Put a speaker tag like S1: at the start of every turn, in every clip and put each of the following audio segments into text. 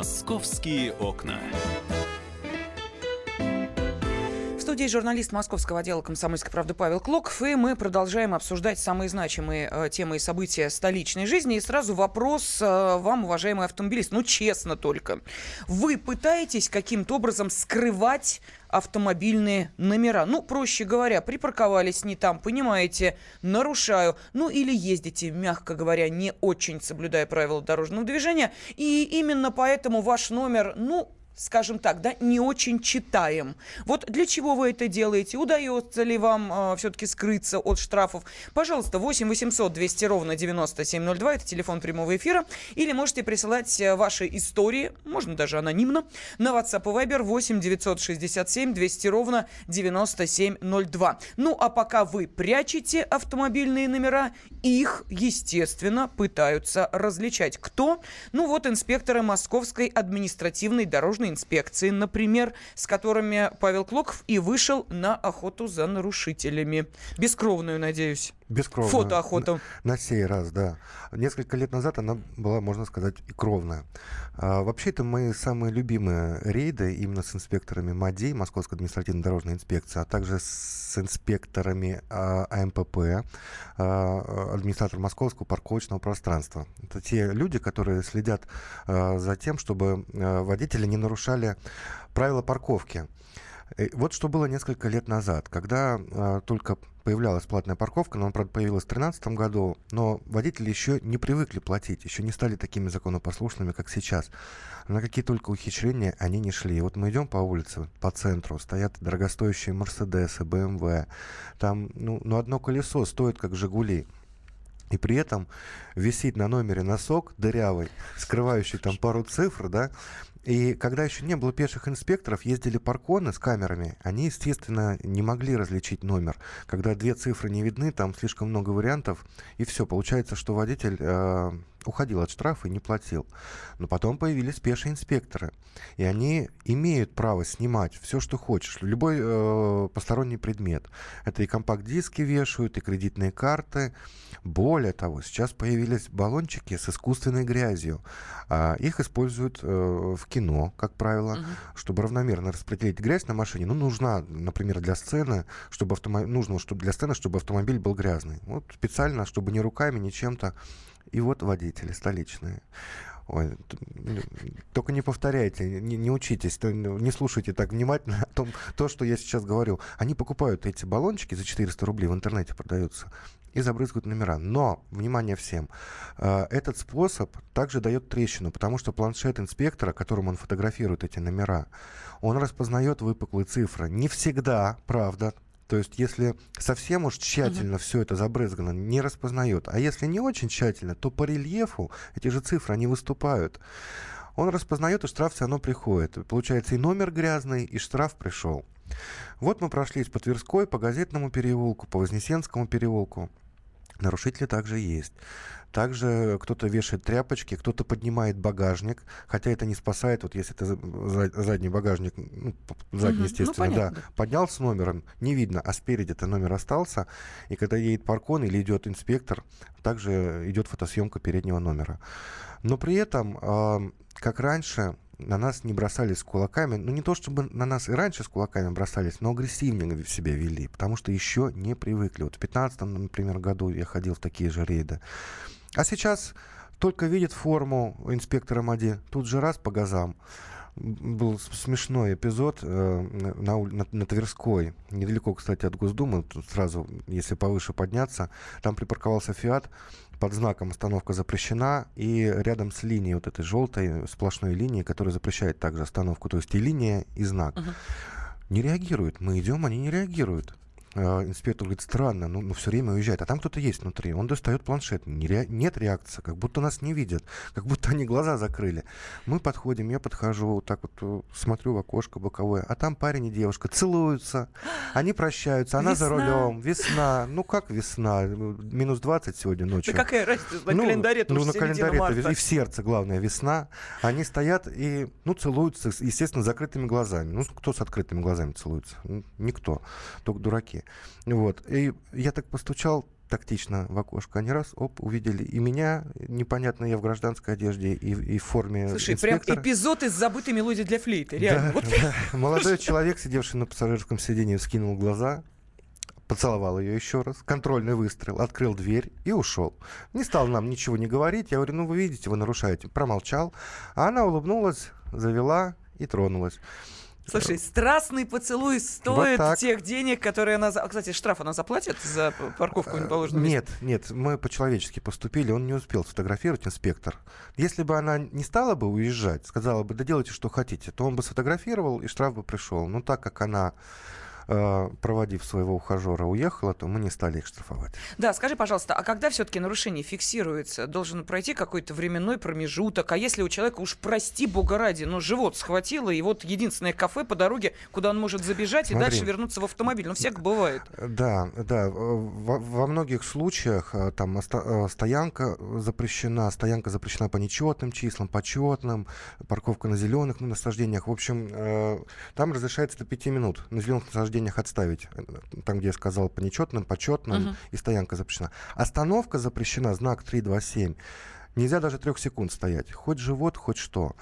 S1: Московские окна.
S2: Студии журналист московского отдела «Комсомольской правды» Павел Клоков, и мы продолжаем обсуждать самые значимые э, темы и события столичной жизни. И сразу вопрос э, вам, уважаемый автомобилист, ну честно только, вы пытаетесь каким-то образом скрывать автомобильные номера. Ну, проще говоря, припарковались не там, понимаете, нарушаю. Ну, или ездите, мягко говоря, не очень соблюдая правила дорожного движения. И именно поэтому ваш номер, ну, скажем так, да, не очень читаем. Вот для чего вы это делаете? Удается ли вам э, все-таки скрыться от штрафов? Пожалуйста, 8 800 200 ровно 9702, это телефон прямого эфира. Или можете присылать э, ваши истории, можно даже анонимно, на WhatsApp и Viber 8 967 200 ровно 9702. Ну, а пока вы прячете автомобильные номера, их, естественно, пытаются различать. Кто? Ну, вот инспекторы Московской административной дорожной инспекции, например, с которыми Павел Клоков и вышел на охоту за нарушителями. Бескровную, надеюсь.
S3: Бескровная.
S2: Фотоохота.
S3: На, на сей раз, да. Несколько лет назад она была, можно сказать, и кровная. А, вообще, это мои самые любимые рейды именно с инспекторами МАДИ, Московской административно-дорожной инспекции, а также с инспекторами а, АМПП, а, администратор Московского парковочного пространства. Это те люди, которые следят а, за тем, чтобы а, водители не нарушали правила парковки. И вот что было несколько лет назад, когда а, только появлялась платная парковка, но она, правда, появилась в 2013 году, но водители еще не привыкли платить, еще не стали такими законопослушными, как сейчас. На какие только ухищрения они не шли. Вот мы идем по улице, по центру, стоят дорогостоящие Мерседесы, БМВ, там, ну, ну одно колесо стоит как Жигули. И при этом висит на номере носок дырявый, скрывающий там пару цифр, да, и когда еще не было пеших инспекторов, ездили парконы с камерами, они, естественно, не могли различить номер. Когда две цифры не видны, там слишком много вариантов, и все. Получается, что водитель э, уходил от штрафа и не платил. Но потом появились пешие инспекторы, и они имеют право снимать все, что хочешь, любой э, посторонний предмет. Это и компакт-диски вешают, и кредитные карты. Более того, сейчас появились баллончики с искусственной грязью. А их используют э, в кино, как правило, угу. чтобы равномерно распределить грязь на машине. Ну, нужна, например, для сцены, чтобы автомобиль, нужно чтобы для сцены, чтобы автомобиль был грязный. Вот специально, чтобы не руками, ни чем-то. И вот водители столичные. Ой, только не повторяйте, не, не учитесь, не слушайте так внимательно о том, то, что я сейчас говорю. Они покупают эти баллончики за 400 рублей, в интернете продаются, и забрызгают номера. Но, внимание всем, э, этот способ также дает трещину, потому что планшет инспектора, которым он фотографирует эти номера, он распознает выпуклые цифры. Не всегда, правда, то есть, если совсем уж тщательно uh-huh. все это забрызгано, не распознает. А если не очень тщательно, то по рельефу эти же цифры, они выступают. Он распознает, и штраф все равно приходит. Получается, и номер грязный, и штраф пришел. Вот мы прошлись по Тверской, по Газетному переулку, по Вознесенскому переулку. Нарушители также есть. Также кто-то вешает тряпочки, кто-то поднимает багажник, хотя это не спасает, вот если это задний багажник, ну, задний, угу, естественно, ну, понятно, да, поднял с номером, не видно, а спереди-то номер остался, и когда едет паркон или идет инспектор, также идет фотосъемка переднего номера. Но при этом, э, как раньше, на нас не бросались с кулаками. Ну, не то чтобы на нас и раньше с кулаками бросались, но агрессивнее себя вели, потому что еще не привыкли. Вот в 15 например, году я ходил в такие же рейды. А сейчас только видит форму инспектора МАДИ, тут же раз по газам. Был смешной эпизод э, на, на, на Тверской, недалеко, кстати, от Госдумы, тут сразу, если повыше подняться, там припарковался «Фиат», под знаком «Остановка запрещена», и рядом с линией вот этой желтой сплошной линии, которая запрещает также остановку, то есть и линия, и знак. Uh-huh. Не реагируют. Мы идем, они не реагируют. А, инспектор говорит, странно, ну, ну все время уезжает, а там кто-то есть внутри. Он достает планшет, не ре... нет реакции, как будто нас не видят, как будто они глаза закрыли. Мы подходим, я подхожу, вот так вот э, смотрю в окошко боковое, а там парень и девушка целуются, они прощаются, она весна. за рулем, весна, ну как весна, минус 20 сегодня ночью.
S2: Да какая разница, на ну, календаре
S3: Ну на календаре и в сердце, главное, весна. Они стоят и, ну, целуются, естественно, закрытыми глазами. Ну, кто с открытыми глазами целуется? Никто, только дураки. Вот. И я так постучал, тактично в окошко, они раз, оп, увидели и меня, непонятно, я в гражданской одежде и, и в форме
S2: Слушай,
S3: инспектора.
S2: прям эпизод из забытой мелодии для флейты, реально.
S3: Да,
S2: Вот
S3: да. Молодой человек, сидевший на пассажирском сиденье, вскинул глаза, поцеловал ее еще раз, контрольный выстрел, открыл дверь и ушел. Не стал нам ничего не говорить. Я говорю, ну вы видите, вы нарушаете. Промолчал. А она улыбнулась, завела и тронулась.
S2: Слушай, страстный поцелуй стоит
S3: так.
S2: тех денег, которые она... А, Кстати, штраф она заплатит за парковку в неположенном месте?
S3: Нет, нет, мы по-человечески поступили, он не успел сфотографировать, инспектор. Если бы она не стала бы уезжать, сказала бы, да делайте, что хотите, то он бы сфотографировал, и штраф бы пришел. Но так как она, э, проводив своего ухажера, уехала, то мы не стали их штрафовать.
S2: Да, скажи, пожалуйста, а когда все-таки нарушение фиксируется? Должен пройти какой-то временной промежуток? А если у человека уж, прости бога ради, но живот схватило, и вот единственное кафе по дороге, куда он может забежать и
S3: Смотри.
S2: дальше вернуться в автомобиль? Ну, всяко бывает.
S3: Да, да. э, Во, во многих случаях э, там э, стоянка запрещена, стоянка запрещена по нечетным числам, почетным, парковка на зеленых насаждениях. В общем, э, там разрешается до 5 минут на зеленых насаждениях отставить. Э, Там, где я сказал, по нечетным, почетным,
S2: Мгм.
S3: и стоянка запрещена. Остановка запрещена, знак 327. Нельзя даже трех секунд стоять. Хоть живот, хоть что.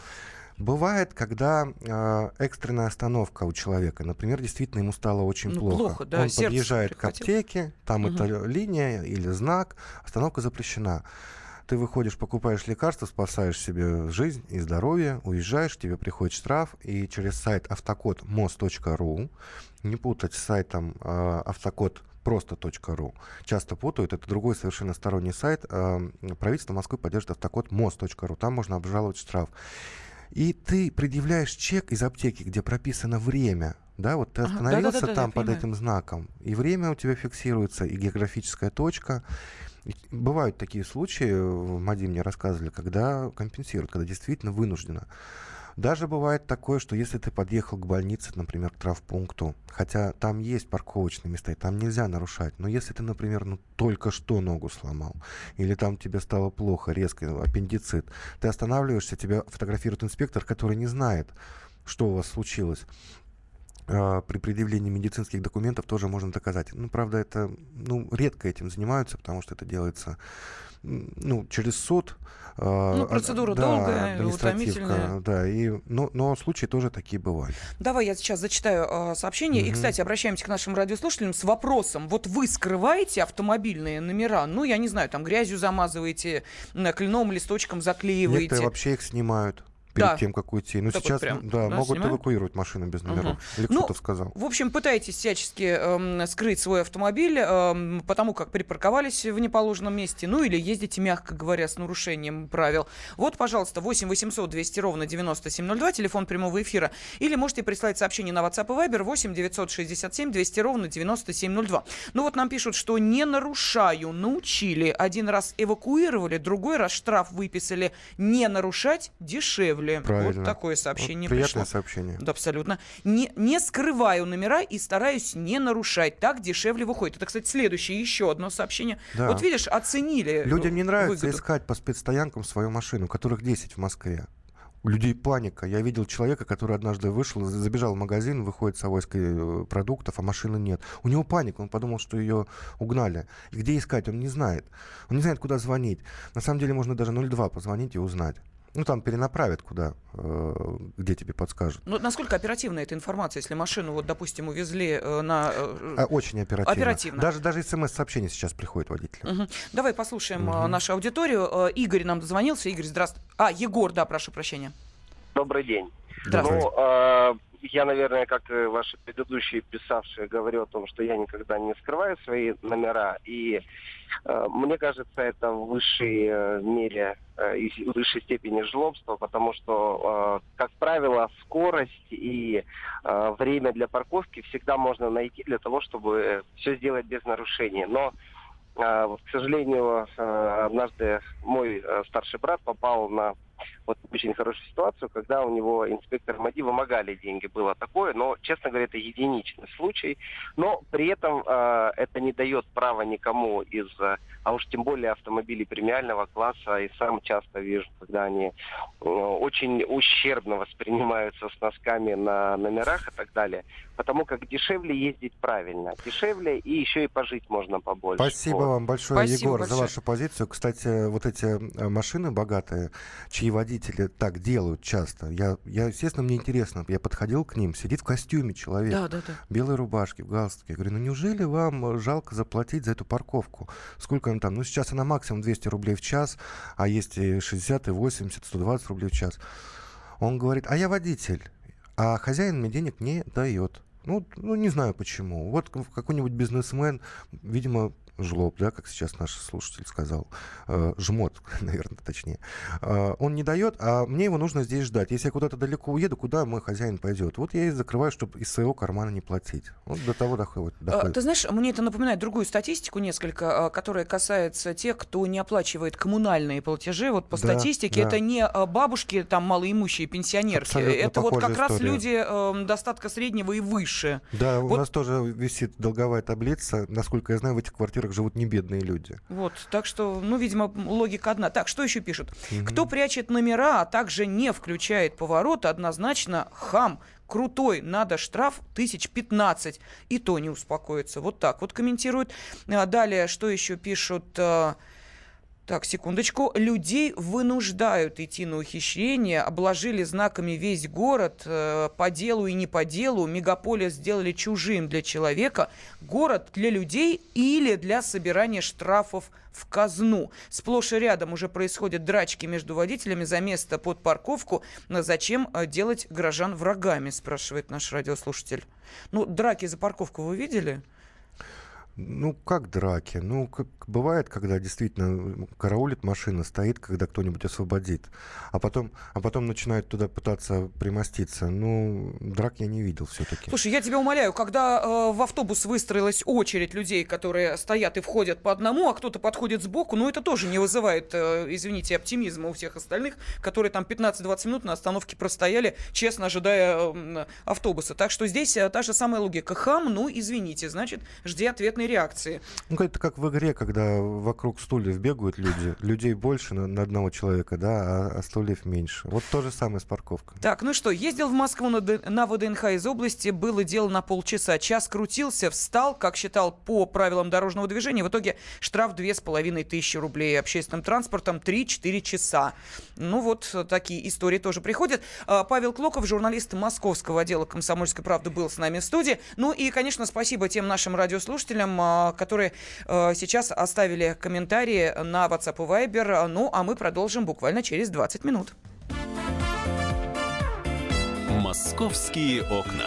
S3: Бывает, когда э, экстренная остановка у человека, например, действительно ему стало очень
S2: Ну,
S3: плохо.
S2: плохо, да,
S3: Он подъезжает к
S2: прихватило.
S3: аптеке, там
S2: Мгм.
S3: это линия или знак, остановка запрещена. Ты выходишь, покупаешь лекарства, спасаешь себе жизнь и здоровье, уезжаешь, тебе приходит штраф, и через сайт автокод mos.ru, не путать с сайтом э, автокод просто.ру. Часто путают, это другой совершенно сторонний сайт. Э, правительство Москвы поддержит автокод mos.ru, там можно обжаловать штраф. И ты предъявляешь чек из аптеки, где прописано время. Да, вот ты
S2: Ага,
S3: остановился
S2: да-да-да-да,
S3: там
S2: я
S3: под этим знаком, и время у тебя фиксируется, и географическая точка. Бывают такие случаи, в МАДИ мне рассказывали, когда компенсируют, когда действительно вынуждено. Даже бывает такое, что если ты подъехал к больнице, например, к травпункту, хотя там есть парковочные места, и там нельзя нарушать, но если ты, например, ну, только что ногу сломал, или там тебе стало плохо, резко, аппендицит, ты останавливаешься, тебя фотографирует инспектор, который не знает, что у вас случилось. А, При предъявлении медицинских документов тоже можно доказать. Ну, правда, это ну, редко этим занимаются, потому что это делается ну, через суд. а,
S2: Ну,
S3: а,
S2: процедура
S3: да,
S2: долгая,
S3: административка. Да, и, но, но случаи тоже такие бывали.
S2: Давай я сейчас зачитаю э, сообщение. И,
S3: Мгм.
S2: кстати, обращаемся к нашим радиослушателям с вопросом. Вот вы скрываете автомобильные номера? Ну, я не знаю, там грязью замазываете, кленовым листочком заклеиваете.
S3: Некоторые вообще их снимают перед
S2: Да.
S3: тем, как уйти. Ну,
S2: Так вот
S3: сейчас
S2: прям,
S3: да,
S2: да,
S3: могут
S2: снимают?
S3: эвакуировать машину без номеров.
S2: Мгм.
S3: Или
S2: Ну,
S3: сказал.
S2: В общем, пытаетесь всячески эм, скрыть свой автомобиль, эм, потому как припарковались в неположенном месте, ну или ездите, мягко говоря, с нарушением правил. Вот, пожалуйста, 8 800 200 ровно 9702, телефон прямого эфира. Или можете прислать сообщение на WhatsApp и Viber 8 967 200 ровно 9702. Ну вот нам пишут, что не нарушаю, научили. Один раз эвакуировали, другой раз штраф выписали. Не нарушать дешевле.
S3: Правильно.
S2: Вот такое
S3: Вот
S2: сообщение
S3: приятное
S2: пришло.
S3: сообщение.
S2: Да, абсолютно. Не, не скрываю номера и стараюсь не нарушать. Так дешевле выходит. Это, кстати, следующее еще одно сообщение.
S3: Да.
S2: Вот видишь, оценили.
S3: Людям не
S2: э,
S3: нравится
S2: выгоду.
S3: искать по спецстоянкам свою машину, которых 10 в Москве. У людей паника. Я видел человека, который однажды вышел, за- забежал в магазин, выходит с авоськой э, продуктов, а машины нет. У него паника, он подумал, что ее угнали. И где искать, он не знает. Он не знает, куда звонить. На самом деле можно даже 02 позвонить и узнать. Ну, там перенаправят куда, э, где тебе подскажут.
S2: Ну, насколько оперативна эта информация, если машину, вот, допустим, увезли э, на... э,
S3: очень оперативно.
S2: Оперативно.
S3: Даже, даже смс-сообщение сейчас приходит водителю.
S2: Мгм. Давай послушаем
S3: Мгм.
S2: нашу аудиторию. Игорь нам дозвонился. Игорь, здравствуй. А, Егор, да, прошу прощения.
S4: Добрый день.
S2: Здравствуйте.
S4: Ну, э, я, наверное, как и ваши предыдущие писавшие, говорю о том, что я никогда не скрываю свои номера. И э, мне кажется, это в высшей э, мере э, и в высшей степени жлобство, потому что, э, как правило, скорость и э, время для парковки всегда можно найти для того, чтобы все сделать без нарушений. Но э, вот, к сожалению, э, однажды мой э, старший брат попал на вот очень хорошую ситуацию, когда у него инспектор МАДИ вымогали деньги. Было такое, но, честно говоря, это единичный случай. Но при этом э, это не дает права никому из, а уж тем более автомобилей премиального класса, и сам часто вижу, когда они э, очень ущербно воспринимаются с носками на номерах и так далее. Потому как дешевле ездить правильно. Дешевле и еще и пожить можно побольше.
S3: Спасибо
S4: вот.
S3: вам большое,
S2: Спасибо
S3: Егор,
S2: большое.
S3: за вашу позицию. Кстати, вот эти э, машины богатые, чьи водители так делают часто, я, я естественно, мне интересно, я подходил к ним, сидит в костюме человек,
S2: Да, да, да.
S3: белой рубашке, в галстуке. Я говорю, ну неужели вам э, жалко заплатить за эту парковку? Сколько она там? Ну сейчас она максимум 200 рублей в час, а есть и 60, и 80, 120 рублей в час. Он говорит, а я водитель, а хозяин мне денег не дает. Ну, ну, не знаю почему. Вот какой-нибудь бизнесмен, видимо, жлоб, да, как сейчас наш слушатель сказал, э, жмот, наверное, точнее. Э, он не дает, а мне его нужно здесь ждать. Если я куда-то далеко уеду, куда мой хозяин пойдет? Вот я и закрываю, чтобы из своего кармана не платить. Вот до того доходит.
S2: А,
S3: доходит.
S2: Ты знаешь, мне это напоминает другую статистику несколько, а, которая касается тех, кто не оплачивает коммунальные платежи. Вот по
S3: Да,
S2: статистике
S3: да.
S2: это не а, бабушки, там малоимущие пенсионерки.
S3: Абсолютно
S2: это вот как раз
S3: история.
S2: люди э, достатка среднего и выше.
S3: Да, у
S2: вот-
S3: нас тоже висит долговая таблица. Насколько я знаю, в этих квартирах живут не бедные люди.
S2: Вот, так что, ну, видимо, логика одна. Так, что еще пишут? Кто прячет номера, а также не включает поворот, однозначно хам. Крутой, надо штраф тысяч пятнадцать. И то не успокоится. Вот так вот комментируют. А, Далее, что еще пишут? Так, секундочку. Людей вынуждают идти на ухищрение, обложили знаками весь город э, по делу и не по делу. Мегаполис сделали чужим для человека. Город для людей или для собирания штрафов в казну. Сплошь и рядом уже происходят драчки между водителями за место под парковку. Но зачем э, делать горожан врагами, спрашивает наш радиослушатель. Ну, драки за парковку вы видели?
S3: Ну, как драки? Ну, как бывает, когда действительно караулит машина, стоит, когда кто-нибудь освободит, а потом, а потом начинают туда пытаться примоститься. Ну, драк я не видел все-таки.
S2: Слушай, я тебя умоляю, когда э, в автобус выстроилась очередь людей, которые стоят и входят по одному, а кто-то подходит сбоку, ну это тоже не вызывает, э, извините, оптимизма у всех остальных, которые там 15-20 минут на остановке простояли, честно ожидая э, автобуса. Так что здесь э, та же самая логика. Хам, ну извините, значит, жди ответной реакции.
S3: Ну, это как в игре, когда вокруг стульев бегают люди. Людей больше на, на одного человека, да, а, а стульев меньше. Вот то же самое с парковкой.
S2: Так, ну что, ездил в Москву на, Д- на ВДНХ из области, было дело на полчаса. Час крутился, встал, как считал по правилам дорожного движения. В итоге штраф 2500 рублей. Общественным транспортом 3-4 часа. Ну вот, э, такие истории тоже приходят. А, Павел Клоков, журналист московского отдела «Комсомольской правды» был с нами в студии. Ну и, конечно, спасибо тем нашим радиослушателям, а, которые э, сейчас оставили комментарии на WhatsApp и Viber. Ну, а мы продолжим буквально через 20 минут.
S1: Московские окна.